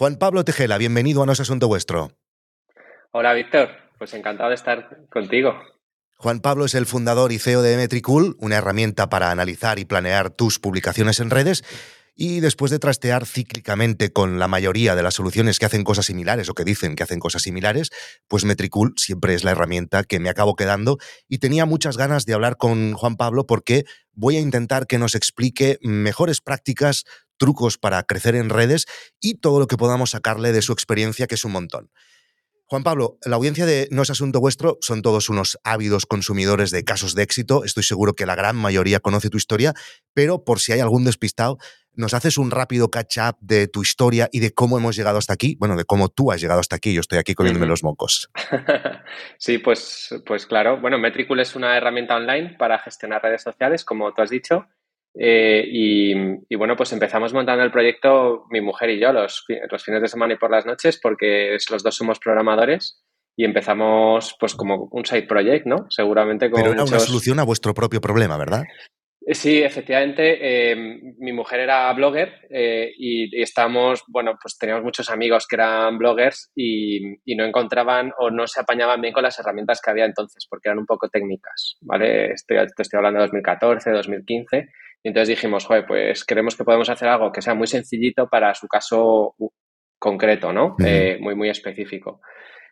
Juan Pablo Tejela, bienvenido a No es Asunto Vuestro. Hola, Víctor. Pues encantado de estar contigo. Juan Pablo es el fundador y CEO de Metricool, una herramienta para analizar y planear tus publicaciones en redes. Y después de trastear cíclicamente con la mayoría de las soluciones que hacen cosas similares o que dicen que hacen cosas similares, pues Metricool siempre es la herramienta que me acabo quedando. Y tenía muchas ganas de hablar con Juan Pablo porque voy a intentar que nos explique mejores prácticas, trucos para crecer en redes y todo lo que podamos sacarle de su experiencia, que es un montón. Juan Pablo, la audiencia de No es Asunto Vuestro son todos unos ávidos consumidores de casos de éxito. Estoy seguro que la gran mayoría conoce tu historia, pero por si hay algún despistado, ¿nos haces un rápido catch-up de tu historia y de cómo hemos llegado hasta aquí? Bueno, de cómo tú has llegado hasta aquí. Yo estoy aquí comiéndome los mocos. sí, pues, pues claro. Bueno, Metricool es una herramienta online para gestionar redes sociales, como tú has dicho. Eh, y, bueno, pues empezamos montando el proyecto mi mujer y yo los, los fines de semana y por las noches porque los dos somos programadores y empezamos pues como un side project, ¿no? Seguramente con Pero era una solución a vuestro propio problema, ¿verdad? Eh, sí, efectivamente. Eh, mi mujer era blogger y, y, estábamos, bueno, pues teníamos muchos amigos que eran bloggers y, y, no encontraban o no se apañaban bien con las herramientas que había entonces porque eran un poco técnicas, ¿vale? Estoy, te estoy hablando de 2014, 2015 y entonces dijimos, joder, pues creemos que podemos hacer algo que sea muy sencillito para su caso concreto, ¿no? Eh, muy, muy específico.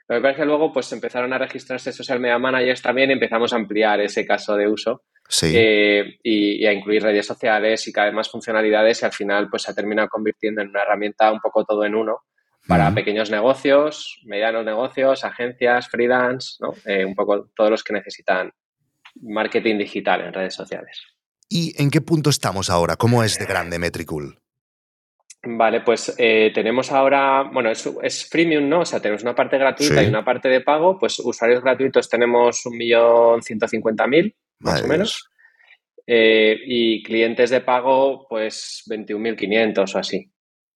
Lo que pasa es que luego pues empezaron a registrarse social media managers también y empezamos a ampliar ese caso de uso eh, y, a incluir redes sociales y cada vez más funcionalidades y al final pues se ha terminado convirtiendo en una herramienta un poco todo en uno para pequeños negocios, medianos negocios, agencias, freelance, ¿no? Eh, un poco todos los que necesitan marketing digital en redes sociales. ¿Y en qué punto estamos ahora? ¿Cómo es de grande Metricool? Vale, pues eh, tenemos ahora, bueno, es, es, freemium, ¿no? O sea, tenemos una parte gratuita y una parte de pago. Pues usuarios gratuitos tenemos 1.150.000, más o menos. Eh, y clientes de pago, pues 21.500 o así.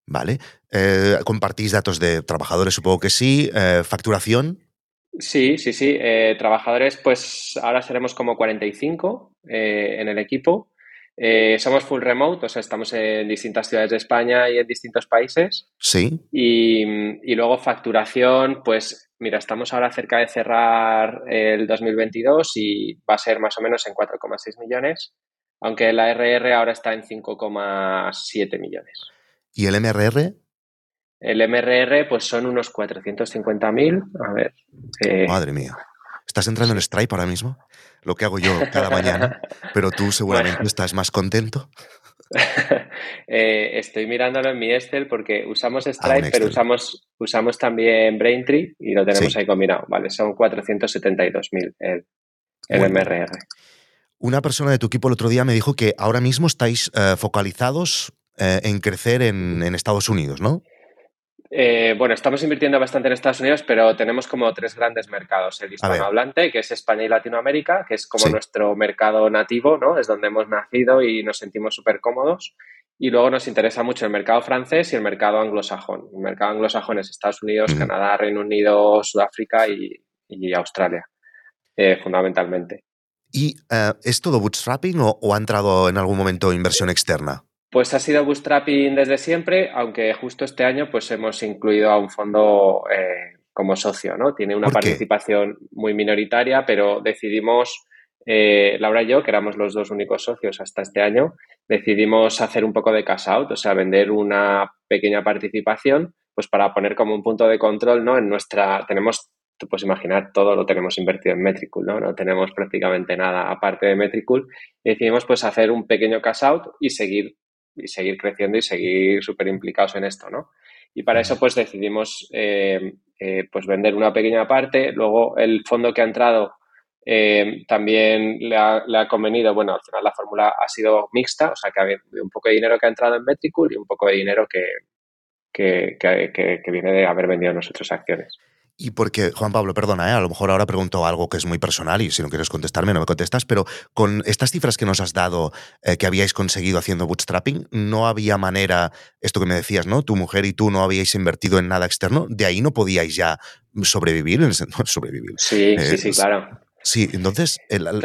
Vale. Eh, ¿Compartís datos de trabajadores? Supongo que sí. ¿Facturación? Sí, sí, sí. Eh, trabajadores, pues ahora seremos como 45 eh, en el equipo. Eh, somos full remote, o sea, estamos en distintas ciudades de España y en distintos países. Sí. Y, luego facturación, pues mira, estamos ahora cerca de cerrar el 2022 y va a ser más o menos en 4,6 millones, aunque la RR ahora está en 5,7 millones. ¿Y el MRR? El MRR, pues son unos 450.000. A ver. Eh, Madre mía. ¿Estás entrando en Stripe ahora mismo? Lo que hago yo cada mañana. pero tú seguramente estás más contento. Eh, estoy mirándolo en mi Excel porque usamos ah, Stripe, pero usamos, usamos también Braintree y lo tenemos ahí combinado. Vale, son 472.000 el, el MRR. Una persona de tu equipo el otro día me dijo que ahora mismo estáis eh, focalizados en crecer en, en Estados Unidos, ¿no? Eh, bueno, estamos invirtiendo bastante en Estados Unidos, pero tenemos como tres grandes mercados. El hispanohablante, que es España y Latinoamérica, que es como nuestro mercado nativo, ¿no? Es donde hemos nacido y nos sentimos súper cómodos. Y luego nos interesa mucho el mercado francés y el mercado anglosajón. El mercado anglosajón es Estados Unidos, Canadá, Reino Unido, Sudáfrica y, Australia, eh, fundamentalmente. ¿Y eh, es todo bootstrapping o ha entrado en algún momento inversión externa? Pues ha sido bootstrapping desde siempre, aunque justo este año pues hemos incluido a un fondo eh, como socio, ¿no? Tiene una participación muy minoritaria, pero decidimos, eh, Laura y yo, que éramos los dos únicos socios hasta este año, decidimos hacer un poco de cash out, o sea, vender una pequeña participación, pues para poner como un punto de control, ¿no? En nuestra, tenemos, tú puedes imaginar, todo lo tenemos invertido en Metricool, ¿no? No tenemos prácticamente nada aparte de Metricool. Y decidimos pues hacer un pequeño cash out y seguir y seguir creciendo y seguir súper implicados en esto, ¿no? Y para eso pues decidimos eh, eh, pues vender una pequeña parte, luego el fondo que ha entrado eh, también le ha, convenido, bueno, al final la fórmula ha sido mixta, o sea que ha habido un poco de dinero que ha entrado en Metricool y un poco de dinero que, que, que viene de haber vendido nosotros acciones. Y porque, Juan Pablo, perdona, ¿eh? a lo mejor ahora pregunto algo que es muy personal y si no quieres contestarme no me contestas, pero con estas cifras que nos has dado eh, que habíais conseguido haciendo bootstrapping, no había manera, esto que me decías, ¿no? Tu mujer y tú no habíais invertido en nada externo, de ahí no podíais ya sobrevivir, sobrevivir. Sí, sí, sí, claro. Sí, entonces no,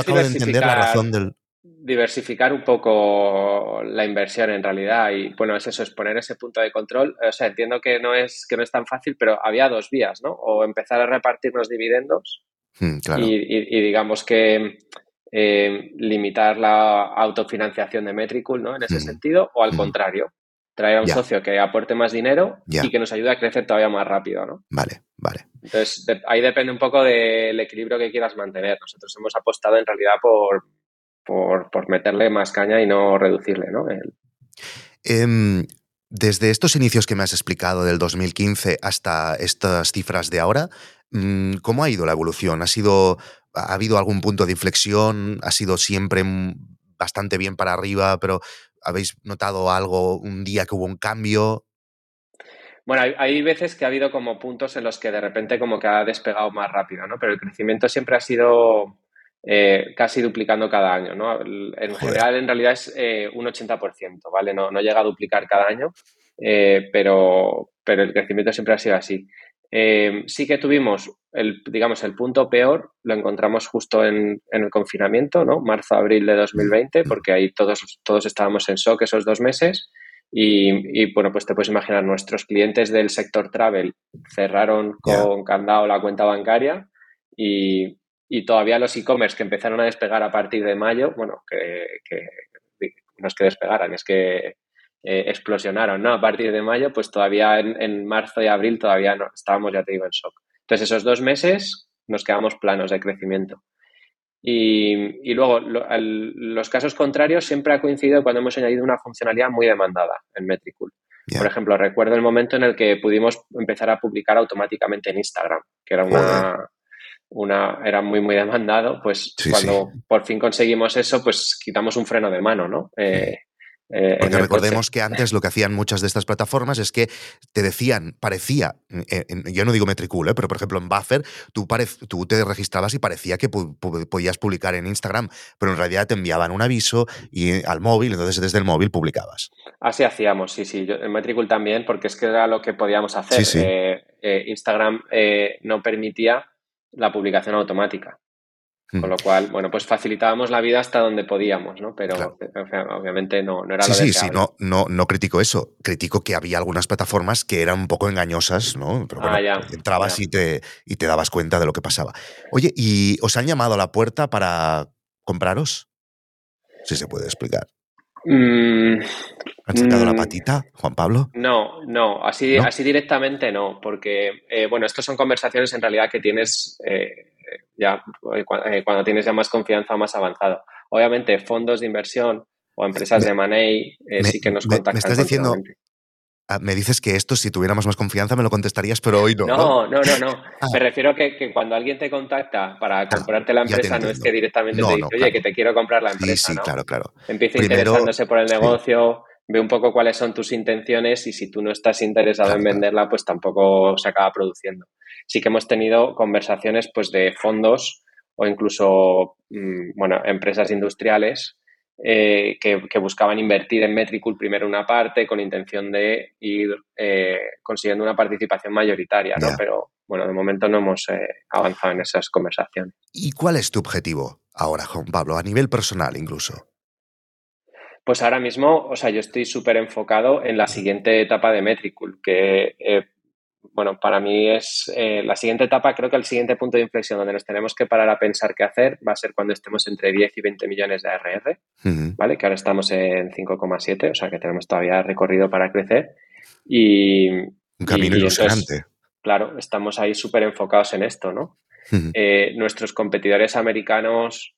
acabo de entender la razón del... diversificar un poco la inversión en realidad y bueno es eso es poner ese punto de control. O sea entiendo que no es que no es tan fácil pero había dos vías no o empezar a repartir los dividendos hmm, y, digamos que eh, limitar la autofinanciación de Metricool no en ese hmm. sentido o al hmm. contrario traer a un socio que aporte más dinero y que nos ayude a crecer todavía más rápido no vale vale. Entonces ahí depende un poco del equilibrio que quieras mantener. Nosotros hemos apostado en realidad por por, meterle más caña y no reducirle, ¿no? Em, desde estos inicios que me has explicado del 2015 hasta estas cifras de ahora, mm, ¿cómo ha ido la evolución? ¿Ha, sido, ¿Ha habido algún punto de inflexión? ¿Ha sido siempre bastante bien para arriba, pero habéis notado algo un día que hubo un cambio? Bueno, hay, hay, veces que ha habido como puntos en los que de repente como que ha despegado más rápido, ¿no? Pero el crecimiento siempre ha sido eh, casi duplicando cada año, ¿no? En general, en realidad es eh, un 80%, ¿vale? No, no, llega a duplicar cada año, eh, pero, pero el crecimiento siempre ha sido así. sí que tuvimos, el, digamos, el punto peor lo encontramos justo en, el confinamiento, ¿no? Marzo-abril de 2020, porque ahí todos, todos estábamos en shock esos dos meses. Y, y, bueno, pues te puedes imaginar, nuestros clientes del sector travel cerraron con candado la cuenta bancaria y, y todavía los e-commerce que empezaron a despegar a partir de mayo, bueno, que, no es que despegaran, es que eh, explosionaron, ¿no? A partir de mayo, pues todavía en, marzo y abril todavía no, estábamos, ya te digo, en shock. Entonces, esos dos meses nos quedamos planos de crecimiento. Y, luego, los casos contrarios siempre ha coincidido cuando hemos añadido una funcionalidad muy demandada en Metricool. Por ejemplo, recuerdo el momento en el que pudimos empezar a publicar automáticamente en Instagram, que era una, una, era muy, muy demandado, pues cuando por fin conseguimos eso, pues quitamos un freno de mano, ¿no? Eh, eh, Porque recordemos que antes lo que hacían muchas de estas plataformas es que te decían, parecía, eh, yo no digo Metricool, pero por ejemplo en Buffer, tú, tú te registrabas y parecía que podías publicar en Instagram, pero en realidad te enviaban un aviso y, al móvil, entonces desde el móvil publicabas. Así hacíamos, sí, sí, en Metricool también, porque es que era lo que podíamos hacer. Instagram no permitía la publicación automática. Con lo cual, bueno, pues facilitábamos la vida hasta donde podíamos, ¿no? Pero obviamente no, no era lo Sí, sí, no, no, no critico eso. Critico que había algunas plataformas que eran un poco engañosas, ¿no? Pero bueno, ah, entrabas Y, te, y te dabas cuenta de lo que pasaba. Oye, ¿y os han llamado a la puerta para compraros? Si se puede explicar. Mm, ¿Han sacado la mm. patita, Juan Pablo? No, no, así, así directamente no, porque, eh, bueno, estas son conversaciones en realidad que tienes eh, ya eh, cuando tienes ya más confianza, más avanzado. Obviamente, fondos de inversión o empresas de money sí que nos contactan. Me estás diciendo, ah, me dices que esto, si tuviéramos más confianza, me lo contestarías, pero hoy no. No, no, no, no. Ah. Me refiero a que, cuando alguien te contacta para ah, comprarte la empresa, no es que directamente te dice, oye, que te quiero comprar la empresa. Sí, sí, claro, claro. Empieza interesándose por el negocio ve un poco cuáles son tus intenciones y si tú no estás interesado en venderla, pues tampoco se acaba produciendo. Sí que hemos tenido conversaciones pues de fondos o incluso mm, bueno, empresas industriales eh, que, buscaban invertir en Metricool primero una parte con intención de ir eh, consiguiendo una participación mayoritaria, ¿no? Pero bueno, de momento no hemos eh, avanzado en esas conversaciones. ¿Y cuál es tu objetivo ahora, Juan Pablo, a nivel personal incluso? Pues ahora mismo, o sea, yo estoy súper enfocado en la siguiente etapa de Metricool, que, eh, bueno, para mí es eh, la siguiente etapa, creo que el siguiente punto de inflexión donde nos tenemos que parar a pensar qué hacer va a ser cuando estemos entre 10 y 20 millones de ARR, ¿vale? Que ahora estamos en 5,7, o sea, que tenemos todavía recorrido para crecer. Y, Un camino ilusionante. Claro, estamos ahí súper enfocados en esto, ¿no? Eh, nuestros competidores americanos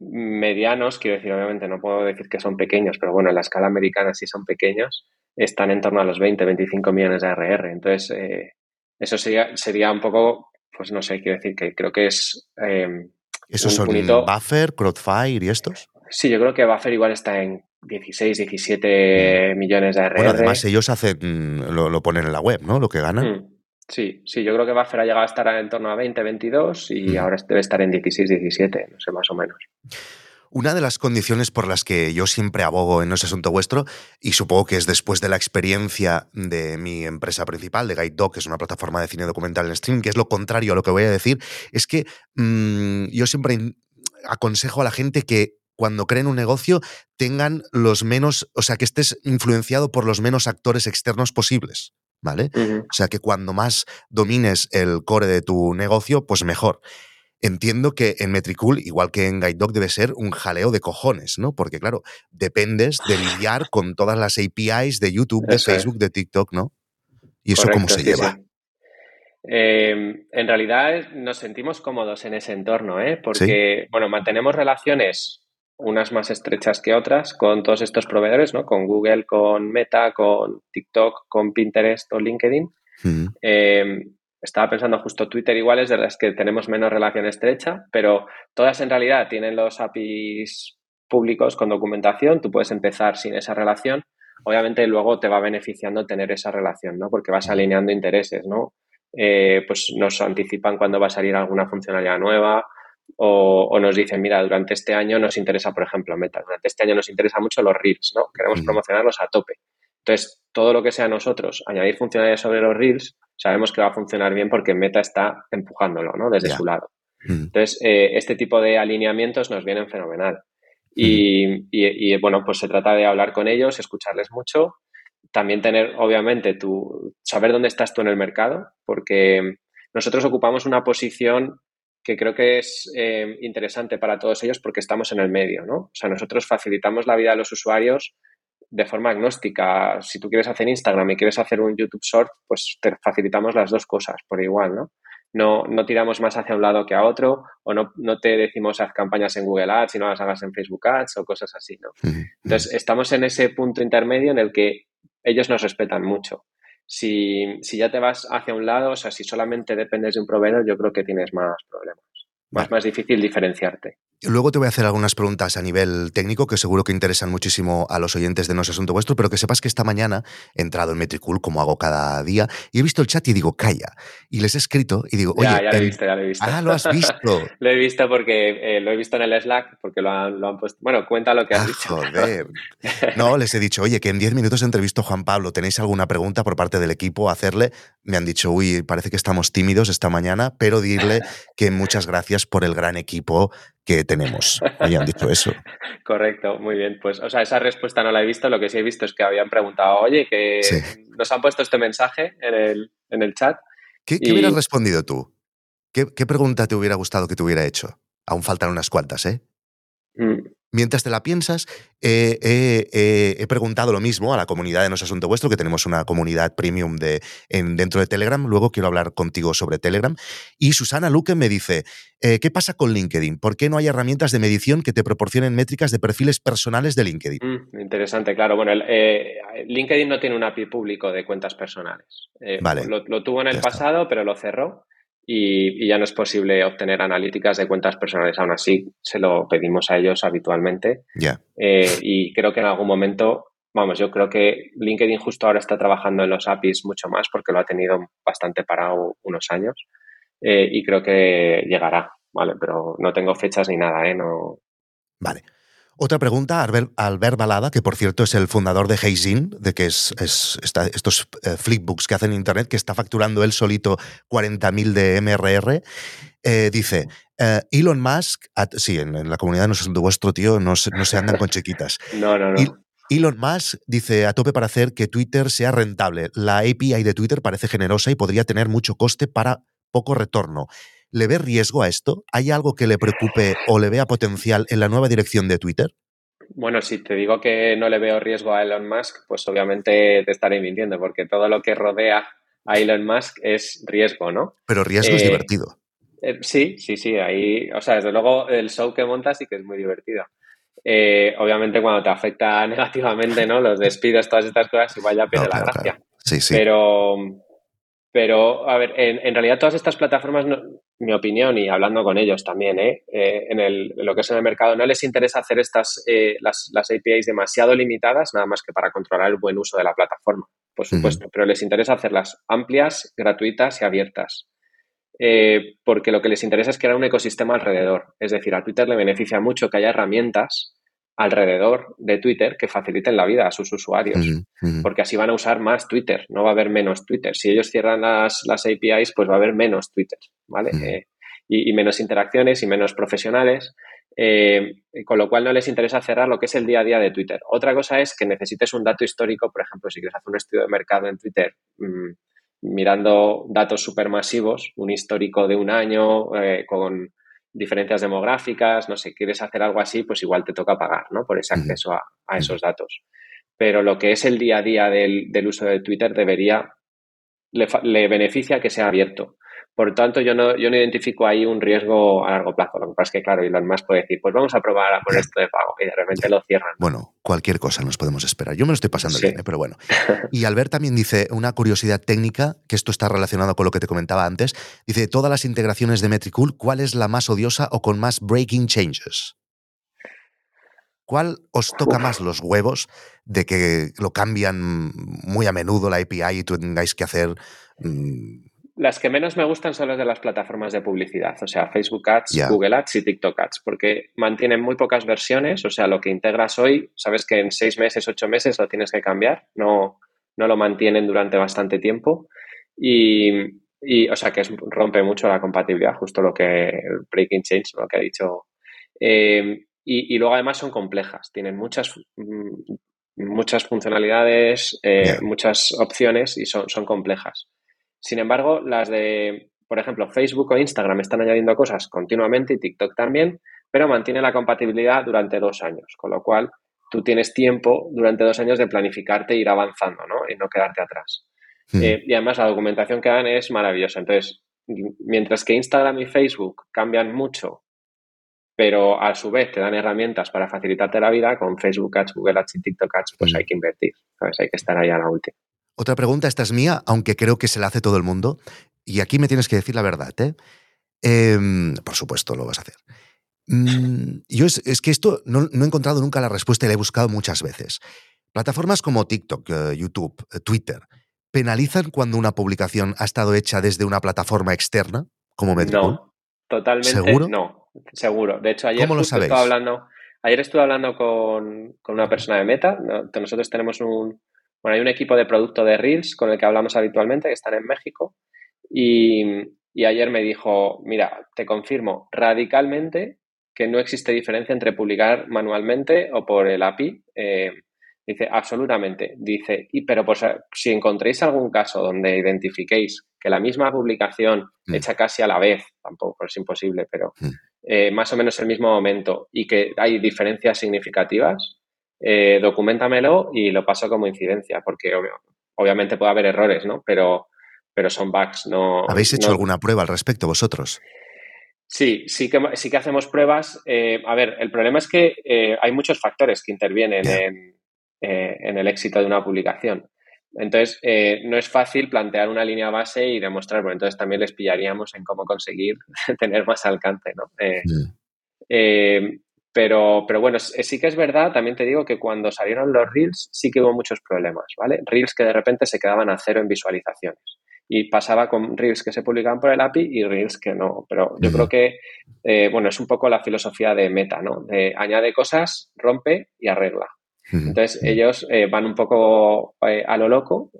medianos, quiero decir, obviamente no puedo decir que son pequeños, pero bueno, en la escala americana sí son pequeños, están en torno a los 20, 25 millones de ARR. Entonces, eh, eso sería, sería un poco, pues no sé, quiero decir que creo que es... Eh, ¿Esos son Buffer, Crowdfire y estos? Sí, yo creo que Buffer igual está en 16, 17 mm. millones de ARR. Bueno, además ellos hacen, mm, lo, ponen en la web, ¿no? Lo que ganan. Mm. Sí, sí, yo creo que Buffer ha llegado a estar en torno a 20, 22 y ahora debe estar en 16, 17, no sé, más o menos. Una de las condiciones por las que yo siempre abogo en ese asunto vuestro, y supongo que es después de la experiencia de mi empresa principal, de Guide Dog, que es una plataforma de cine documental en stream, que es lo contrario a lo que voy a decir, es que mm, yo siempre aconsejo a la gente que cuando creen un negocio, tengan los menos, o sea, que estés influenciado por los menos actores externos posibles. ¿Vale? O sea, que cuando más domines el core de tu negocio, pues mejor. Entiendo que en Metricool, igual que en Guide Dog, debe ser un jaleo de cojones, ¿no? Porque, claro, dependes de lidiar con todas las APIs de YouTube, de Facebook, de TikTok, ¿no? ¿Y eso cómo se lleva? Em, en realidad nos sentimos cómodos en ese entorno, ¿eh? porque, bueno, mantenemos relaciones unas más estrechas que otras con todos estos proveedores, ¿no? Con Google, con Meta, con TikTok, con Pinterest o LinkedIn. Em, estaba pensando justo Twitter igual es de las que tenemos menos relación estrecha, pero todas en realidad tienen los APIs públicos con documentación. Tú puedes empezar sin esa relación. Obviamente luego te va beneficiando tener esa relación, ¿no? Porque vas alineando intereses, ¿no? Eh, pues nos anticipan cuando va a salir alguna funcionalidad nueva o, nos dicen, mira, durante este año nos interesa, por ejemplo, Meta, durante este año nos interesa mucho los Reels, ¿no? Queremos promocionarlos a tope. Entonces, todo lo que sea nosotros, añadir funcionalidades sobre los Reels, sabemos que va a funcionar bien porque Meta está empujándolo, ¿no? Desde su lado. Entonces, eh, este tipo de alineamientos nos vienen fenomenal. Y, y, bueno, pues se trata de hablar con ellos, escucharles mucho también tener, obviamente, tu, saber dónde estás tú en el mercado, porque nosotros ocupamos una posición que creo que es eh, interesante para todos ellos porque estamos en el medio, ¿no? O sea, nosotros facilitamos la vida de los usuarios de forma agnóstica. Si tú quieres hacer Instagram y quieres hacer un YouTube Short, pues te facilitamos las dos cosas por igual, ¿no? No, no tiramos más hacia un lado que a otro o no, no te decimos haz campañas en Google Ads y no las hagas en Facebook Ads o cosas así, ¿no? Entonces, estamos en ese punto intermedio en el que ellos nos respetan mucho. Si, si, ya te vas hacia un lado, o sea, si solamente dependes de un proveedor, yo creo que tienes más problemas. Es más difícil diferenciarte. Luego te voy a hacer algunas preguntas a nivel técnico que seguro que interesan muchísimo a los oyentes de No es Asunto Vuestro, pero que sepas que esta mañana he entrado en Metricool, como hago cada día, y he visto el chat y digo, calla. Y les he escrito y digo, oye. Ya, ya lo he visto, ya lo he visto. Ah, lo has visto. lo he visto porque eh, lo he visto en el Slack, porque lo han, lo han puesto. Bueno, cuenta lo que has ah, dicho. Joder. No, les he dicho, oye, que en 10 minutos he entrevisto a Juan Pablo. ¿Tenéis alguna pregunta por parte del equipo a hacerle? Me han dicho, uy, parece que estamos tímidos esta mañana, pero dirle que muchas gracias por el gran equipo que tenemos. Habían dicho eso. Correcto, muy bien. Pues, o sea, esa respuesta no la he visto. Lo que sí he visto es que habían preguntado, oye, que nos han puesto este mensaje en el, en el chat. ¿Qué, hubieras respondido tú? ¿Qué, ¿Qué, pregunta te hubiera gustado que te hubiera hecho? Aún faltan unas cuantas, ¿eh? Mm. Mientras te la piensas, he preguntado lo mismo a la comunidad de No es Asunto Vuestro, que tenemos una comunidad premium de, dentro de Telegram. Luego quiero hablar contigo sobre Telegram. Y Susana Luque me dice, eh, ¿qué pasa con LinkedIn? ¿Por qué no hay herramientas de medición que te proporcionen métricas de perfiles personales de LinkedIn? Mm, interesante, claro. Bueno, eh, LinkedIn no tiene un API público de cuentas personales. Eh, vale, lo, tuvo en el pasado, pero lo cerró y, ya no es posible obtener analíticas de cuentas personales. Aún así, se lo pedimos a ellos habitualmente. Eh, y creo que en algún momento, vamos, yo creo que LinkedIn justo ahora está trabajando en los APIs mucho más porque lo ha tenido bastante parado unos años eh, y creo que llegará, ¿vale? Pero no tengo fechas ni nada, ¿eh? No... Vale. Otra pregunta, Albert, Balada, que por cierto es el fundador de Heizin, de que es, estos eh, flipbooks que hacen en Internet, que está facturando él solito 40.000 de MRR, eh, dice, eh, Elon Musk, sí, en, la comunidad no es vuestro tío, no se, no se andan con chiquitas. no, no, no. Elon Musk dice a tope para hacer que Twitter sea rentable. La API de Twitter parece generosa y podría tener mucho coste para poco retorno. ¿Le ve riesgo a esto? ¿Hay algo que le preocupe o le vea potencial en la nueva dirección de Twitter? Bueno, si te digo que no le veo riesgo a Elon Musk, pues obviamente te estaré mintiendo, porque todo lo que rodea a Elon Musk es riesgo, ¿no? Pero riesgo es eh, divertido. Eh, sí, sí, sí. Ahí, o sea, desde luego el show que monta sí que es muy divertido. Eh, obviamente cuando te afecta negativamente, ¿no? Los despidos, todas estas cosas, igual ya pierde la gracia. Sí, sí. Pero, pero, a ver, en, realidad todas estas plataformas, mi opinión, y hablando con ellos también, ¿eh? eh en, el, lo que es en el mercado, no les interesa hacer estas, eh, las, las, APIs demasiado limitadas, nada más que para controlar el buen uso de la plataforma, por supuesto, pero les interesa hacerlas amplias, gratuitas y abiertas. Porque lo que les interesa es crear un ecosistema alrededor. Es decir, a Twitter le beneficia mucho que haya herramientas alrededor de Twitter que faciliten la vida a sus usuarios, porque así van a usar más Twitter, no va a haber menos Twitter. Si ellos cierran las, las APIs, pues va a haber menos Twitter, ¿vale? Eh, y, menos interacciones y menos profesionales. Eh, con lo cual no les interesa cerrar lo que es el día a día de Twitter. Otra cosa es que necesites un dato histórico, por ejemplo, si quieres hacer un estudio de mercado en Twitter mm, mirando datos supermasivos, un histórico de un año eh, con diferencias demográficas, no sé, quieres hacer algo así, pues igual te toca pagar, ¿no? Por ese acceso a, esos datos. Pero lo que es el día a día del, uso de Twitter debería, le, le beneficia que sea abierto. Por tanto, yo no, yo no identifico ahí un riesgo a largo plazo. Lo que pasa es que, claro, Elon Musk puede decir, pues vamos a probar a poner esto de pago y de repente lo cierran. Bueno, cualquier cosa nos podemos esperar. Yo me lo estoy pasando bien, ¿eh? pero bueno. Y Albert también dice una curiosidad técnica, que esto está relacionado con lo que te comentaba antes. Dice, todas las integraciones de Metricool, ¿cuál es la más odiosa o con más breaking changes? ¿Cuál os toca más los huevos de que lo cambian muy a menudo la API y tengáis que hacer mm, las que menos me gustan son las de las plataformas de publicidad, o sea, Facebook Ads, Google Ads y TikTok Ads, porque mantienen muy pocas versiones, o sea, lo que integras hoy, sabes que en seis meses, ocho meses lo tienes que cambiar, no, no lo mantienen durante bastante tiempo y, o sea, que rompe mucho la compatibilidad, justo lo que el breaking change, lo que ha dicho. Eh, y, luego además son complejas, tienen muchas, mm, muchas funcionalidades, eh, muchas opciones y son, son complejas. Sin embargo, las de, por ejemplo, Facebook o Instagram están añadiendo cosas continuamente y TikTok también, pero mantiene la compatibilidad durante dos años, con lo cual tú tienes tiempo durante dos años de planificarte e ir avanzando ¿no? y no quedarte atrás. Hmm. Eh, y además la documentación que dan es maravillosa. Entonces, mientras que Instagram y Facebook cambian mucho, pero a su vez te dan herramientas para facilitarte la vida, con Facebook Ads, Google Ads y TikTok Ads, pues hmm. hay que invertir, Hay que estar ahí a la última. Otra pregunta, esta es mía, aunque creo que se la hace todo el mundo. Y aquí me tienes que decir la verdad, ¿eh? Em, por supuesto, lo vas a hacer. Mm, yo es, que esto no, he encontrado nunca la respuesta y la he buscado muchas veces. Plataformas como TikTok, eh, YouTube, eh, Twitter, ¿penalizan cuando una publicación ha estado hecha desde una plataforma externa, como Metricool? No, totalmente ¿Seguro? no, seguro. De hecho, ayer ¿Cómo lo sabéis? hablando, ayer estuve hablando con, con, una persona de Meta. Nosotros tenemos un, bueno, hay un equipo de producto de Reels con el que hablamos habitualmente, que están en México, y, ayer me dijo, mira, te confirmo radicalmente que no existe diferencia entre publicar manualmente o por el API. Eh, dice, absolutamente. Dice, y, pero pues, si encontréis algún caso donde identifiquéis que la misma publicación mm. hecha casi a la vez, tampoco es imposible, pero mm. eh, más o menos el mismo momento y que hay diferencias significativas, eh, documentamelo y lo paso como incidencia, porque obviamente puede haber errores, ¿no? Pero, pero son bugs, no... ¿Habéis hecho alguna prueba al respecto vosotros? Sí, sí que, sí que hacemos pruebas. Eh, a ver, el problema es que eh, hay muchos factores que intervienen en, en, el éxito de una publicación. Entonces, no es fácil plantear una línea base y demostrar, bueno, entonces también les pillaríamos en cómo conseguir tener más alcance, ¿no? Pero, pero bueno, sí que es verdad, también te digo que cuando salieron los Reels sí que hubo muchos problemas, ¿vale? Reels que de repente se quedaban a cero en visualizaciones. Y pasaba con Reels que se publicaban por el API y Reels que no. Pero yo creo que, eh, bueno, es un poco la filosofía de Meta, ¿no? De añade cosas, rompe y arregla. Entonces ellos eh, van un poco eh, a lo loco,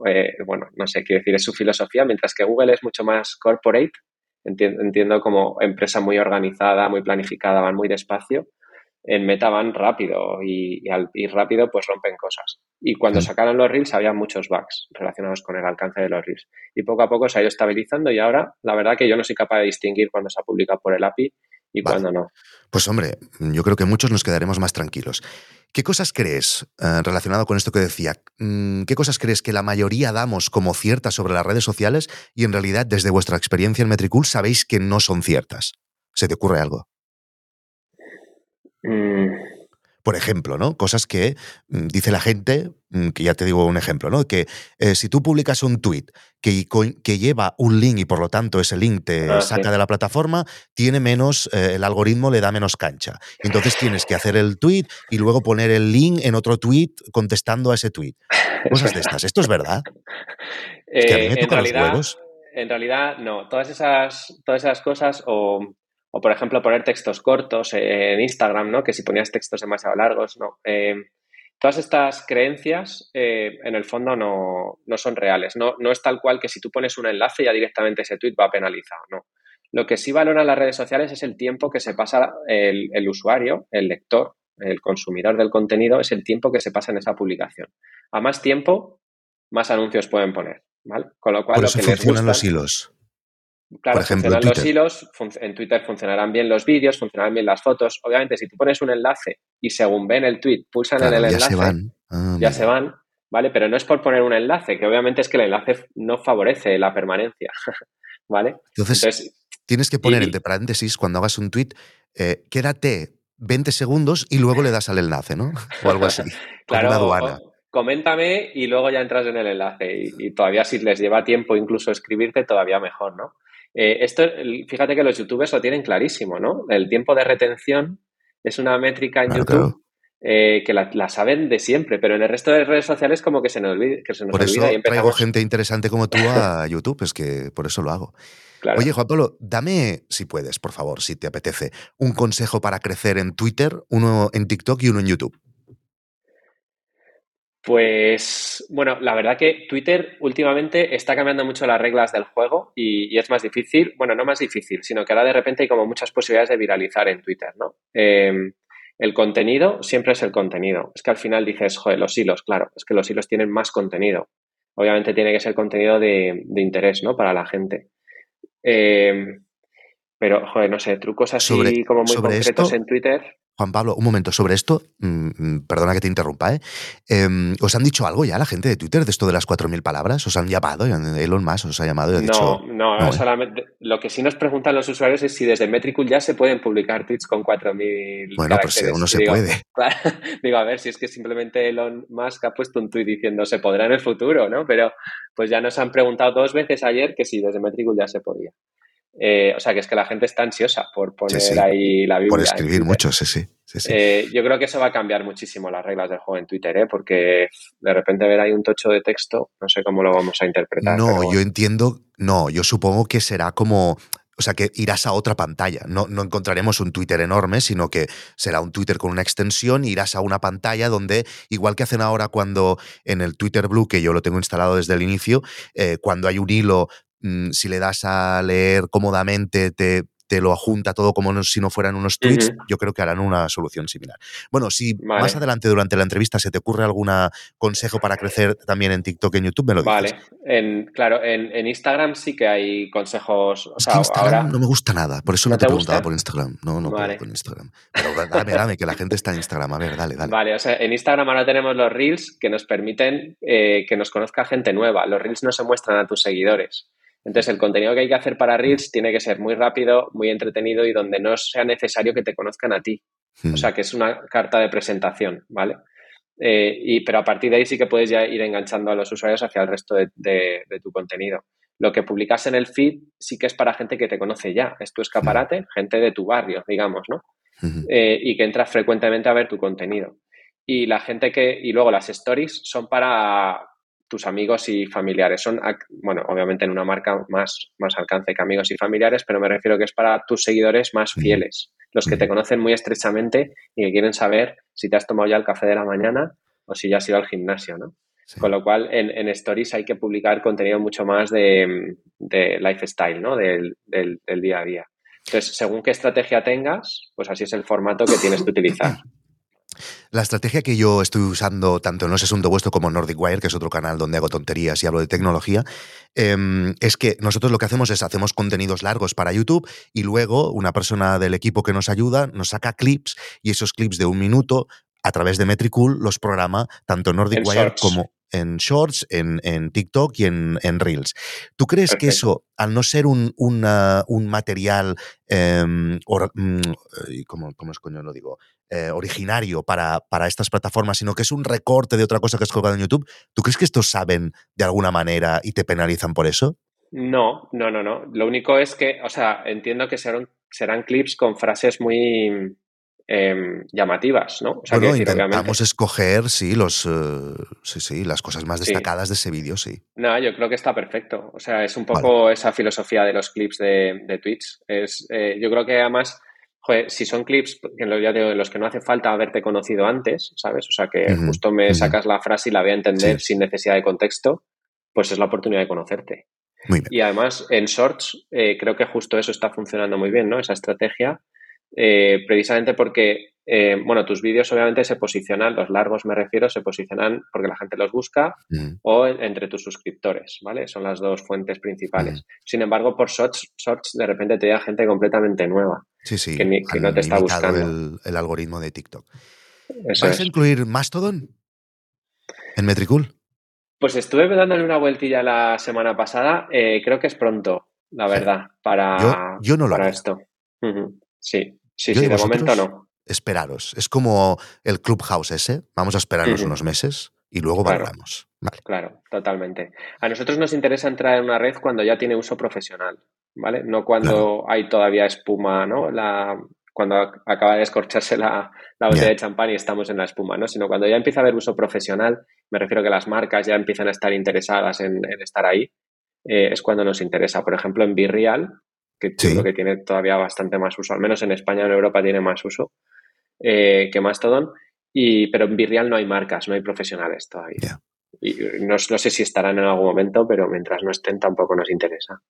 bueno, no sé, quiero decir, es su filosofía, mientras que Google es mucho más corporate, entiendo, entiendo como empresa muy organizada, muy planificada, van muy despacio en Meta van rápido y, al ir rápido pues rompen cosas. Y cuando sacaron los Reels había muchos bugs relacionados con el alcance de los Reels. Y poco a poco se ha ido estabilizando y ahora la verdad que yo no soy capaz de distinguir cuando se ha publicado por el API y cuando no. Pues hombre, yo creo que muchos nos quedaremos más tranquilos. ¿Qué cosas crees, eh, relacionado con esto que decía, mm, qué cosas crees que la mayoría damos como ciertas sobre las redes sociales y en realidad desde vuestra experiencia en Metricool sabéis que no son ciertas? ¿Se te ocurre algo? Mm. Por ejemplo, ¿no? Cosas que mm, dice la gente, mm, que ya te digo un ejemplo, ¿no? Que eh, si tú publicas un tweet que, que, lleva un link y por lo tanto ese link te ah, saca de la plataforma, tiene menos, eh, el algoritmo le da menos cancha. Entonces tienes que hacer el tweet y luego poner el link en otro tweet contestando a ese tweet. Cosas de estas. ¿Esto es verdad? que a mí me eh, en realidad, En realidad, no. Todas esas, todas esas cosas o o, por ejemplo, poner textos cortos en Instagram, ¿no? Que si ponías textos demasiado largos, ¿no? Eh, todas estas creencias, eh, en el fondo, no, son reales. No, no es tal cual que si tú pones un enlace ya directamente ese tweet va penalizado, ¿no? Lo que sí valoran las redes sociales es el tiempo que se pasa el, usuario, el lector, el consumidor del contenido, es el tiempo que se pasa en esa publicación. A más tiempo, más anuncios pueden poner, ¿vale? Con lo cual, Por eso funcionan los hilos. Claro, Por ejemplo, funcionan los hilos, en Twitter funcionarán bien los vídeos, funcionarán bien las fotos. Obviamente, si tú pones un enlace y según ven el tweet, pulsan en el ya enlace, se van. Ah, ya se van, ¿vale? Pero no es por poner un enlace, que obviamente es que el enlace no favorece la permanencia, ¿vale? Entonces, tienes que poner entre paréntesis cuando hagas un tweet, eh, quédate 20 segundos y luego le das al enlace, ¿no? O algo así. claro, una aduana. coméntame y luego ya entras en el enlace. Y, todavía si les lleva tiempo incluso escribirte, todavía mejor, ¿no? Eh, esto, fíjate que los youtubers lo tienen clarísimo, ¿no? El tiempo de retención es una métrica en YouTube eh, que la, saben de siempre, pero en el resto de redes sociales como que se nos olvida. Que se nos por eso traigo gente interesante como tú a YouTube, es que por eso lo hago. Oye, Juan Pablo, dame, si puedes, por favor, si te apetece, un consejo para crecer en Twitter, uno en TikTok y uno en YouTube. Pues bueno, la verdad que Twitter últimamente está cambiando mucho las reglas del juego y, es más difícil, bueno, no más difícil, sino que ahora de repente hay como muchas posibilidades de viralizar en Twitter, ¿no? Em, el contenido siempre es el contenido. Es que al final dices, joder, los hilos, claro, es que los hilos tienen más contenido. Obviamente tiene que ser contenido de, interés, ¿no? Para la gente. Eh, pero, joder, no sé, trucos así como muy concretos en Twitter. Juan Pablo, un momento sobre esto, mm, mm, perdona que te interrumpa, ¿eh? Em, ¿Os han dicho algo ya la gente de Twitter de esto de las 4.000 palabras? ¿Os han llamado? Elon Musk os ha llamado y ha dicho... No, no, solamente, lo que sí nos preguntan los usuarios es si desde Metricool ya se pueden publicar tweets con 4.000 Bueno, pues uno se puede. digo, a ver, si es que simplemente Elon Musk ha puesto un tweet diciendo se podrá en el futuro, ¿no? Pero pues ya nos han preguntado dos veces ayer que si desde Metricool ya se podía. Eh, o sea, que es que la gente está ansiosa por poner ahí la Biblia. Por escribir mucho, sí, sí. Eh, yo creo que eso va a cambiar muchísimo las reglas del juego en Twitter, ¿eh? porque de repente ver ahí un tocho de texto, no sé cómo lo vamos a interpretar. No, yo entiendo, no, yo supongo que será como o sea, que irás a otra pantalla. No, no, encontraremos un Twitter enorme, sino que será un Twitter con una extensión, irás a una pantalla donde, igual que hacen ahora cuando en el Twitter Blue, que yo lo tengo instalado desde el inicio, cuando hay un hilo Mm, si le das a leer cómodamente, te, te lo ajunta todo como si no fueran unos tweets, yo creo que harán una solución similar. Bueno, si más adelante durante la entrevista se te ocurre algún consejo para crecer también en TikTok, en YouTube, me lo dices. Vale, en, claro, en, Instagram sí que hay consejos. es que Instagram no me gusta nada, por eso no, te, preguntaba por Instagram. No, no vale. por Instagram. Pero dame, dame, que la gente está en Instagram. A ver, dale, dale. Vale, o sea, en Instagram ahora tenemos los Reels que nos permiten eh, que nos conozca gente nueva. Los Reels no se muestran a tus seguidores. Entonces, el contenido que hay que hacer para Reels tiene que ser muy rápido, muy entretenido y donde no sea necesario que te conozcan a ti. O hmm. sea, que es una carta de presentación, ¿vale? Eh, y, pero a partir de ahí sí que puedes ya ir enganchando a los usuarios hacia el resto de, tu contenido. Lo que publicas en el feed sí que es para gente que te conoce ya. Es tu escaparate, hmm. gente de tu barrio, digamos, ¿no? Hmm. Eh, y que entras frecuentemente a ver tu contenido. Y la gente que. Y luego las stories son para, tus amigos y familiares. Son, bueno, obviamente en una marca más, más alcance que amigos y familiares, pero me refiero que es para tus seguidores más fieles, los que te conocen muy estrechamente y que quieren saber si te has tomado ya el café de la mañana o si ya has ido al gimnasio, ¿no? Con lo cual, en, Stories hay que publicar contenido mucho más de, lifestyle, ¿no? Del, del, del día a día. Entonces, según qué estrategia tengas, pues así es el formato que tienes que utilizar. La estrategia que yo estoy usando tanto en No es asunto vuestro como en Nordic Wire, que es otro canal donde hago tonterías y hablo de tecnología, em, es que nosotros lo que hacemos es hacemos contenidos largos para YouTube y luego una persona del equipo que nos ayuda nos saca clips y esos clips de un minuto a través de Metricool los programa tanto en Nordic Wire como en Shorts, en, TikTok y en, Reels. ¿Tú crees que eso, al no ser un, un material, em, mm, ¿cómo, ¿cómo, es coño lo digo? Eh, originario para, para, estas plataformas, sino que es un recorte de otra cosa que has colgado en YouTube, ¿tú crees que estos saben de alguna manera y te penalizan por eso? No, no, no, no. Lo único es que, o sea, entiendo que serán, serán clips con frases muy em, llamativas, ¿no? O sea, bueno, intentamos escoger, sí, los, eh, sí, sí, las cosas más destacadas de ese vídeo, sí. No, yo creo que está perfecto. O sea, es un poco esa filosofía de los clips de, de Twitch. Es, eh, yo creo que además joder, si son clips en los, de los que no hace falta haberte conocido antes, ¿sabes? O sea, que justo me sacas la frase y la voy a entender sin necesidad de contexto, pues es la oportunidad de conocerte. Y además en Shorts eh, creo que justo eso está funcionando muy bien, ¿no? Esa estrategia, eh, precisamente porque, eh, bueno, tus vídeos obviamente se posicionan, los largos me refiero, se posicionan porque la gente los busca o entre tus suscriptores, ¿vale? Son las dos fuentes principales. Sin embargo, por Shorts, Shorts de repente te llega gente completamente nueva. Sí, sí. Que, no te está buscando. El, algoritmo de TikTok. ¿Vas a incluir Mastodon en Metricool? Pues estuve dándole una vueltilla la semana pasada. Eh, creo que es pronto, la verdad, para, yo, no lo para esto. Sí, sí, sí, de momento no. Esperaros. Es como el Clubhouse ese. Vamos a esperarnos unos meses y luego valoramos. Claro, totalmente. A nosotros nos interesa entrar en una red cuando ya tiene uso profesional, ¿vale? No cuando hay todavía espuma, ¿no? La, cuando acaba de escorcharse la, botella de champán y estamos en la espuma, ¿no? Sino cuando ya empieza a haber uso profesional, me refiero a que las marcas ya empiezan a estar interesadas en, estar ahí, eh, es cuando nos interesa. Por ejemplo, en Virreal, que creo que tiene todavía bastante más uso, al menos en España o en Europa tiene más uso eh, que Mastodon, y, pero en Virreal no hay marcas, no hay profesionales todavía. Y no, no sé si estarán en algún momento, pero mientras no estén tampoco nos interesa.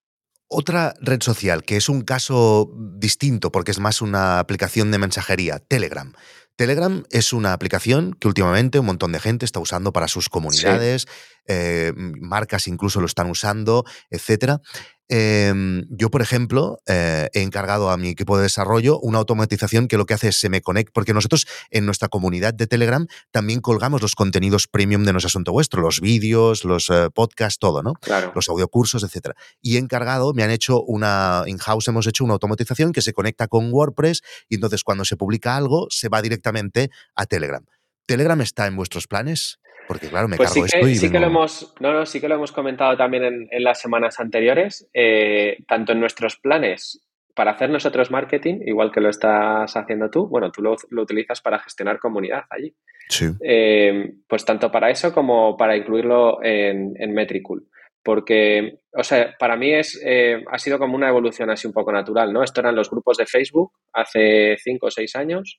Otra red social que es un caso distinto porque es más una aplicación de mensajería, Telegram. Telegram es una aplicación que últimamente un montón de gente está usando para sus comunidades, eh, marcas incluso lo están usando, etcétera. Em, yo, por ejemplo, eh, he encargado a mi equipo de desarrollo una automatización que lo que hace es se me conecta, porque nosotros en nuestra comunidad de Telegram también colgamos los contenidos premium de nuestro asunto vuestro, los vídeos, los eh, podcasts, todo, ¿no? Claro. Los audiocursos, etcétera. Y he encargado, me han hecho una, in-house hemos hecho una automatización que se conecta con WordPress y entonces cuando se publica algo se va directamente a Telegram. ¿Telegram está en vuestros planes? Porque claro, me pues cargo sí esto y sí que lo hemos, no, no, sí que lo hemos comentado también en, las semanas anteriores, eh, tanto en nuestros planes para hacer nosotros marketing, igual que lo estás haciendo tú, bueno, tú lo, utilizas para gestionar comunidad allí. Sí. Eh, pues tanto para eso como para incluirlo en, en Metricool. Porque, o sea, para mí es, eh, ha sido como una evolución así un poco natural, ¿no? Esto eran los grupos de Facebook hace cinco o seis años.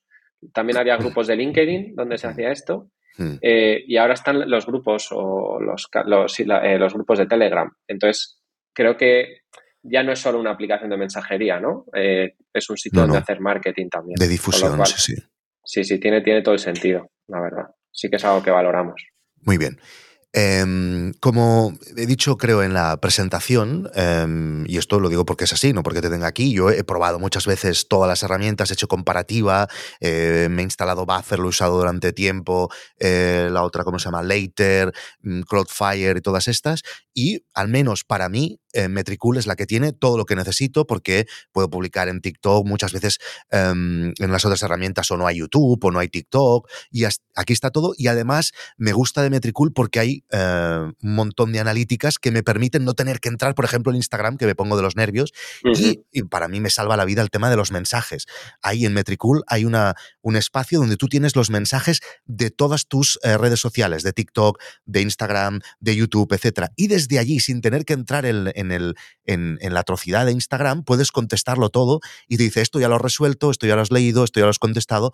También había grupos de LinkedIn donde se hacía esto. Hmm. Eh, y ahora están los grupos o los, los, eh, los, grupos de Telegram. Entonces, creo que ya no es solo una aplicación de mensajería, ¿no? Eh, es un sitio donde hacer marketing también. De difusión, sí, sí. Sí, sí, tiene, tiene todo el sentido, la verdad. Sí que es algo que valoramos. Muy bien. Em, como he dicho, creo, en la presentación, em, y esto lo digo porque es así, no porque te tenga aquí, yo he probado muchas veces todas las herramientas, he hecho comparativa, eh, me he instalado Buffer, lo he usado durante tiempo, eh, la otra, ¿cómo se llama? Later, mm, Cloudflare y todas estas, y al menos para mí, eh, Metricool es la que tiene todo lo que necesito porque puedo publicar en TikTok muchas veces em, en las otras herramientas o no hay YouTube o no hay TikTok y aquí está todo y además me gusta de Metricool porque hay eh, un montón de analíticas que me permiten no tener que entrar, por ejemplo, en Instagram, que me pongo de los nervios, y, para mí me salva la vida el tema de los mensajes. Ahí en Metricool hay una, un espacio donde tú tienes los mensajes de todas tus eh, redes sociales, de TikTok, de Instagram, de YouTube, etc. Y desde allí, sin tener que entrar en, en, el, en, la atrocidad de Instagram, puedes contestarlo todo y te dice, esto ya lo has resuelto, esto ya lo has leído, esto ya lo has contestado.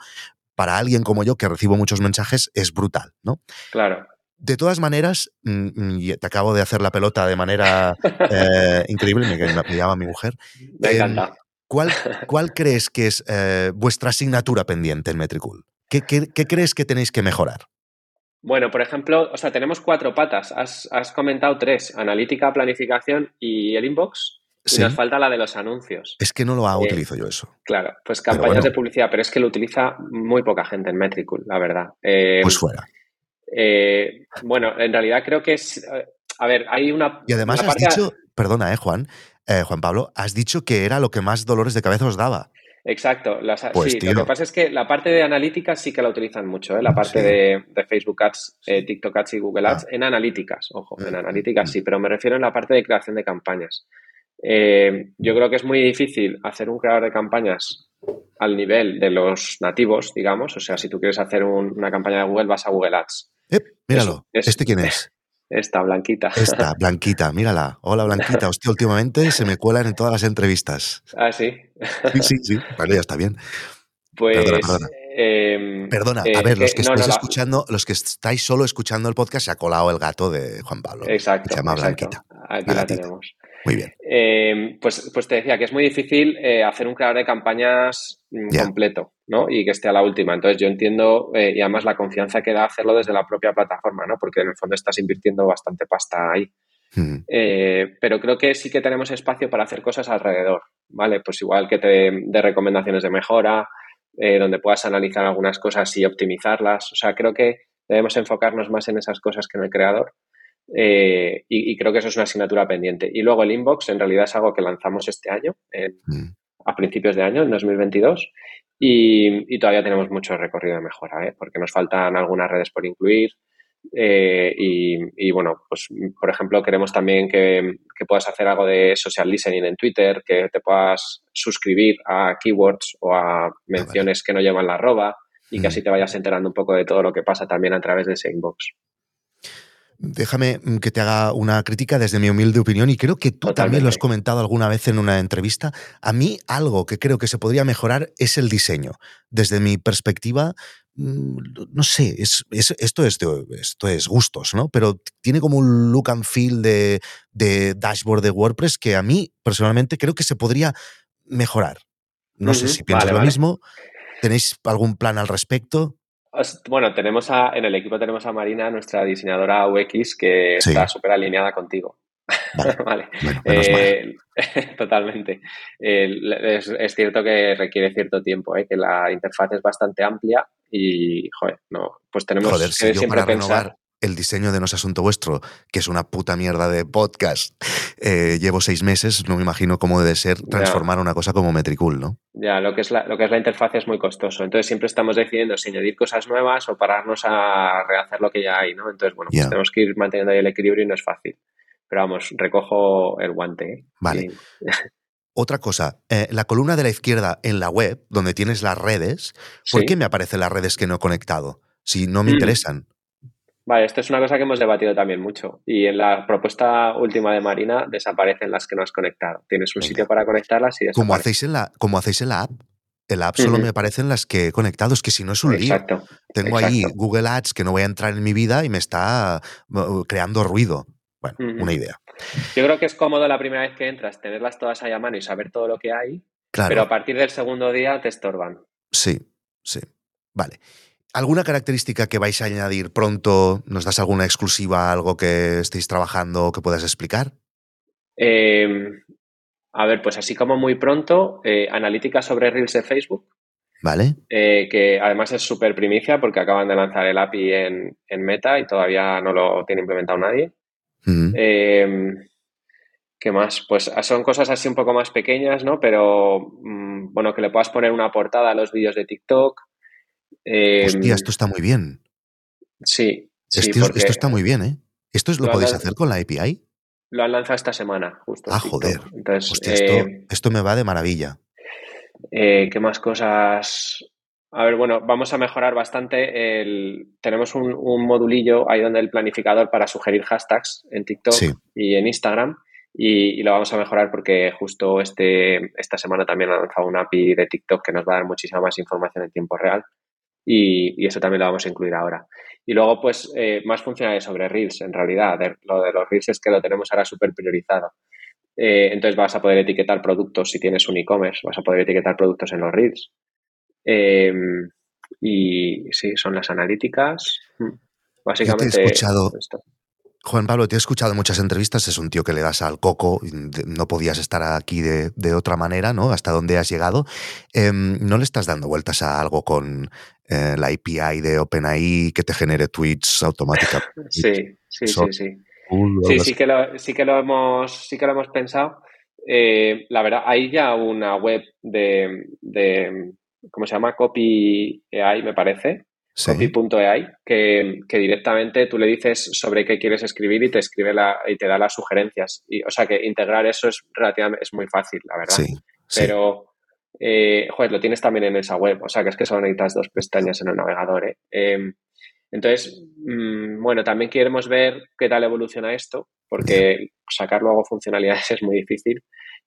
Para alguien como yo, que recibo muchos mensajes, es brutal, ¿no? Claro. De todas maneras, mm, y te acabo de hacer la pelota de manera eh, increíble, me, me, llama mi mujer. Me em, encanta. ¿cuál, ¿Cuál crees que es eh, vuestra asignatura pendiente en Metricool? ¿Qué, ¿Qué, crees que tenéis que mejorar? Bueno, por ejemplo, o sea, tenemos cuatro patas. Has, has comentado tres: analítica, planificación y el inbox. Y nos falta la de los anuncios. Es que no lo hago, eh, utilizo yo eso. Claro, pues campañas de publicidad, pero es que lo utiliza muy poca gente en Metricool, la verdad. pues fuera. Eh, bueno, en realidad creo que es. A ver, hay una. Y además has dicho, perdona, eh, Juan, eh, Juan Pablo, has dicho que era lo que más dolores de cabeza os daba. Exacto. Pues, sí, lo que pasa es que la parte de analíticas sí que la utilizan mucho, ¿eh? la parte de, Facebook Ads, TikTok Ads y Google Ads, ah. en analíticas, ojo, en mm, analíticas mm. sí, pero me refiero en la parte de creación de campañas. yo creo que es muy difícil hacer un creador de campañas al nivel de los nativos, digamos. O sea, si tú quieres hacer una campaña de Google, vas a Google Ads. Eh, míralo. ¿Este quién es? Esta, Blanquita. Esta, Blanquita, mírala. Hola, Blanquita. Hostia, últimamente se me cuelan en todas las entrevistas. Ah, sí. Sí, sí, sí. Vale, ya está bien. Pues. Perdona, perdona. Em, perdona, a eh, ver, los que estáis escuchando, los que estáis solo escuchando el podcast, se ha colado el gato de Juan Pablo. Exacto. Se llama Blanquita. Aquí la, tenemos. Muy bien. Eh, pues, pues te decía que es muy difícil eh, hacer un creador de campañas mm, completo, ¿no? Y que esté a la última. Entonces yo entiendo, eh, y además la confianza que da hacerlo desde la propia plataforma, ¿no? Porque en el fondo estás invirtiendo bastante pasta ahí. Hmm. pero creo que sí que tenemos espacio para hacer cosas alrededor, ¿vale? Pues igual que te dé recomendaciones de mejora, donde puedas analizar algunas cosas y optimizarlas. O sea, creo que debemos enfocarnos más en esas cosas que en el creador. Eh, y, creo que eso es una asignatura pendiente. Y luego el inbox en realidad es algo que lanzamos este año, mm. a principios de año, en 2022, y, todavía tenemos mucho recorrido de mejora, ¿eh? porque nos faltan algunas redes por incluir. Eh, y, bueno, pues por ejemplo, queremos también que, puedas hacer algo de social listening en Twitter, que te puedas suscribir a keywords o a ah, menciones que no llevan la arroba y que mm. así te vayas enterando un poco de todo lo que pasa también a través de ese inbox. Déjame mm, que te haga una crítica desde mi humilde opinión y creo que tú también lo has comentado alguna vez en una entrevista. A mí algo que creo que se podría mejorar es el diseño. Desde mi perspectiva, mm, no sé, es, esto, es esto es gustos, ¿no? Pero tiene como un look and feel de, dashboard de WordPress que a mí personalmente creo que se podría mejorar. No sé si piensas lo mismo. ¿Tenéis algún plan al respecto? Bueno, tenemos a, en el equipo tenemos a Marina, nuestra diseñadora UX, que está súper alineada contigo. Vale. Eh, totalmente. es, cierto que requiere cierto tiempo, ¿eh? que la interfaz es bastante amplia y, joder, no, pues tenemos que siempre pensar el diseño de No es Asunto Vuestro, que es una puta mierda de podcast, eh, llevo seis meses, no me imagino cómo debe ser transformar una cosa como Metricool, ¿no? Ya, lo que, es la, lo que es la interfaz es muy costoso. Entonces siempre estamos decidiendo si añadir cosas nuevas o pararnos a rehacer lo que ya hay, ¿no? Entonces, bueno, pues tenemos que ir manteniendo ahí el equilibrio y no es fácil. Pero vamos, recojo el guante. ¿eh? Vale. Otra cosa, eh, la columna de la izquierda en la web, donde tienes las redes, ¿por qué me aparecen las redes que no he conectado? Si no me mm. interesan. Vale, esto es una cosa que hemos debatido también mucho. Y en la propuesta última de Marina desaparecen las que no has conectado. Tienes un sitio para conectarlas y desaparecen. Como hacéis en la, como hacéis en la app. En la app solo me aparecen las que he conectado. Es que si no es un exacto, lío. Tengo ahí Google Ads que no voy a entrar en mi vida y me está uh, creando ruido. Bueno, una idea. Yo creo que es cómodo la primera vez que entras tenerlas todas ahí a mano y saber todo lo que hay. Claro. Pero a partir del segundo día te estorban. Sí, sí. Vale. ¿Alguna característica que vais a añadir pronto? ¿Nos das alguna exclusiva, algo que estéis trabajando o que puedas explicar? Em, a ver, pues así como muy pronto, eh, analítica sobre Reels de Facebook. Vale. Eh, que además es súper primicia porque acaban de lanzar el API en, Meta y todavía no lo tiene implementado nadie. Em, ¿Qué más? Pues son cosas así un poco más pequeñas, ¿no? Pero mm, bueno, que le puedas poner una portada a los vídeos de TikTok Hostia, em, esto está muy bien. Sí. esto, está muy bien, ¿eh? ¿Esto lo, podéis hacer con la API? Lo han lanzado esta semana, justo. Ah, joder. Entonces, eh, esto, me va de maravilla. Eh, ¿Qué más cosas? A ver, bueno, vamos a mejorar bastante. El... Tenemos un, modulillo ahí donde el planificador para sugerir hashtags en TikTok y en Instagram. Y, lo vamos a mejorar porque justo este, esta semana también ha lanzado una API de TikTok que nos va a dar muchísima más información en tiempo real y, eso también lo vamos a incluir ahora. Y luego, pues, eh, más funcionalidades sobre Reels, en realidad. lo de los Reels es que lo tenemos ahora súper priorizado. Eh, entonces vas a poder etiquetar productos si tienes un e-commerce, vas a poder etiquetar productos en los Reels. Em, y sí, son las analíticas. Básicamente. he escuchado, Juan Pablo, te he escuchado en muchas entrevistas, es un tío que le das al coco, no podías estar aquí de, otra manera, ¿no? Hasta dónde has llegado. Em, ¿No le estás dando vueltas a algo con eh, la API de OpenAI que te genere tweets automáticamente? Sí, sí, sí, sí. Sí, sí que, lo, sí, que lo hemos, sí que lo hemos pensado. Eh, la verdad, hay ya una web de, de, ¿cómo se llama? Copy AI, me parece, copy.ai, que, que, directamente tú le dices sobre qué quieres escribir y te escribe la, y te da las sugerencias. Y, o sea que integrar eso es relativamente es muy fácil, la verdad. Sí, Pero, eh, joder, lo tienes también en esa web. O sea que es que solo necesitas dos pestañas en el navegador. ¿eh? Em, entonces, mm, bueno, también queremos ver qué tal evoluciona esto, porque sacar luego funcionalidades es muy difícil.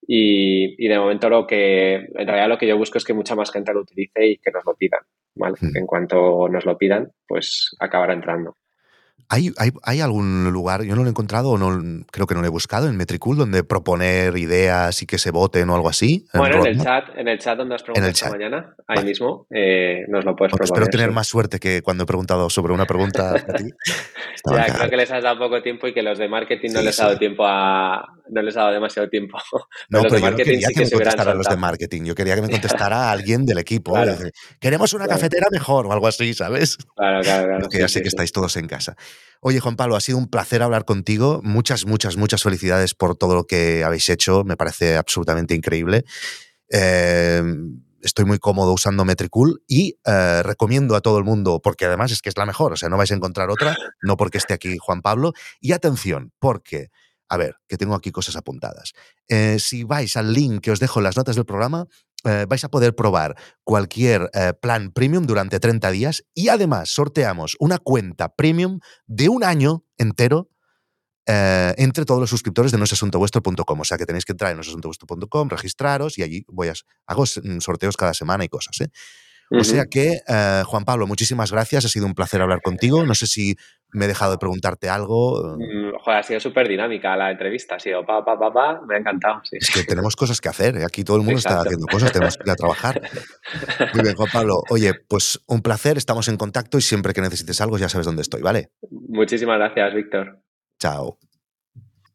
Y, de momento lo que, en realidad lo que yo busco es que mucha más gente lo utilice y que nos lo pidan, ¿vale? Hmm. En cuanto nos lo pidan, pues acabará entrando. ¿Hay, hay, algún lugar, yo no lo he encontrado o no, creo que no lo he buscado, en Metricool, donde proponer ideas y que se voten o algo así? Bueno, en, el chat, en el chat donde has preguntado esta mañana, ahí mismo, eh, nos lo puedes proponer. Espero tener más suerte que cuando he preguntado sobre una pregunta a ti. ya, creo que les has dado poco tiempo y que los de marketing no les ha dado tiempo a. No les ha dado demasiado tiempo. No, pero yo no quería que, me contestara los de marketing, yo quería que me contestara alguien del equipo. Queremos una cafetera mejor o algo así, ¿sabes? Claro, claro, claro. Que ya sé que estáis todos en casa. Oye, Juan Pablo, ha sido un placer hablar contigo. Muchas, muchas, muchas felicidades por todo lo que habéis hecho. Me parece absolutamente increíble. Em, estoy muy cómodo usando Metricool y eh, recomiendo a todo el mundo, porque además es que es la mejor, o sea, no vais a encontrar otra, no porque esté aquí Juan Pablo. Y atención, porque, a ver, que tengo aquí cosas apuntadas. Eh, si vais al link que os dejo en las notas del programa, eh, vais a poder probar cualquier eh, plan premium durante 30 días y además sorteamos una cuenta premium de un año entero eh, entre todos los suscriptores de noesasuntovuestro.com. O sea que tenéis que entrar en noesasuntovuestro.com, registraros y allí voy a, hago mm, sorteos cada semana y cosas. O sea que, Juan Pablo, muchísimas gracias. Ha sido un placer hablar contigo. No sé si me he dejado de preguntarte algo. Mm, joder, ha sido súper dinámica la entrevista, ha sido pa, pa, pa, pa, me ha encantado. Es que tenemos cosas que hacer, ¿eh? aquí todo el mundo está haciendo cosas, tenemos que ir a trabajar. Muy bien, Juan Pablo. Oye, pues un placer, estamos en contacto y siempre que necesites algo ya sabes dónde estoy, ¿vale? Muchísimas gracias, Víctor. Chao.